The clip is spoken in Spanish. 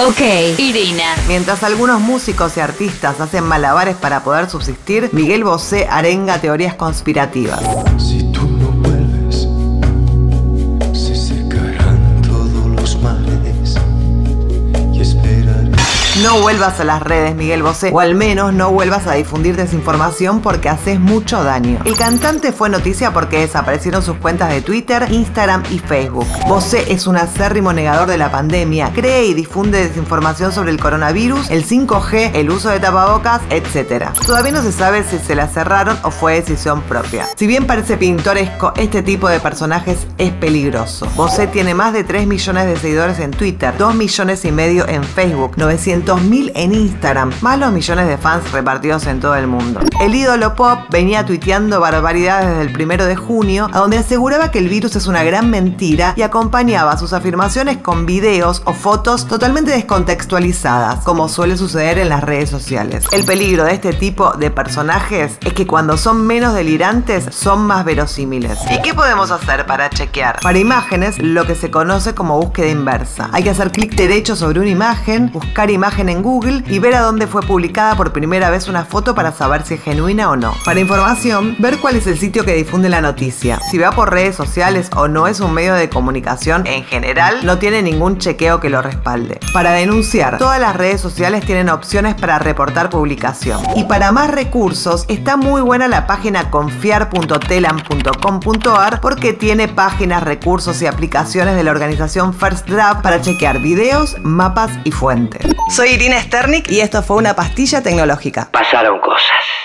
Ok, Irina. Mientras algunos músicos y artistas hacen malabares para poder subsistir, Miguel Bosé arenga teorías conspirativas. No vuelvas a las redes, Miguel Bosé, o al menos no vuelvas a difundir desinformación porque haces mucho daño. El cantante fue noticia porque desaparecieron sus cuentas de Twitter, Instagram y Facebook. Bosé es un acérrimo negador de la pandemia, cree y difunde desinformación sobre el coronavirus, el 5G, el uso de tapabocas, etc. Todavía no se sabe si se la cerraron o fue decisión propia. Si bien parece pintoresco, este tipo de personajes es peligroso. Bosé tiene más de 3 millones de seguidores en Twitter, 2 millones y medio en Facebook, 900 mil en Instagram, más los millones de fans repartidos en todo el mundo. El ídolo pop venía tuiteando barbaridades desde el primero de junio, a donde aseguraba que el virus es una gran mentira y acompañaba sus afirmaciones con videos o fotos totalmente descontextualizadas, como suele suceder en las redes sociales. El peligro de este tipo de personajes es que cuando son menos delirantes son más verosímiles. ¿Y qué podemos hacer para chequear? Para imágenes, lo que se conoce como búsqueda inversa. Hay que hacer clic derecho sobre una imagen, buscar imagen en Google y ver a dónde fue publicada por primera vez una foto para saber si es genuina o no. Para información, ver cuál es el sitio que difunde la noticia. Si va por redes sociales o no es un medio de comunicación en general, no tiene ningún chequeo que lo respalde. Para denunciar, todas las redes sociales tienen opciones para reportar publicación. Y para más recursos, está muy buena la página confiar.telam.com.ar porque tiene páginas, recursos y aplicaciones de la organización First Draft para chequear videos, mapas y fuentes. Soy Irina Sternik y esto fue una pastilla tecnológica. Pasaron cosas.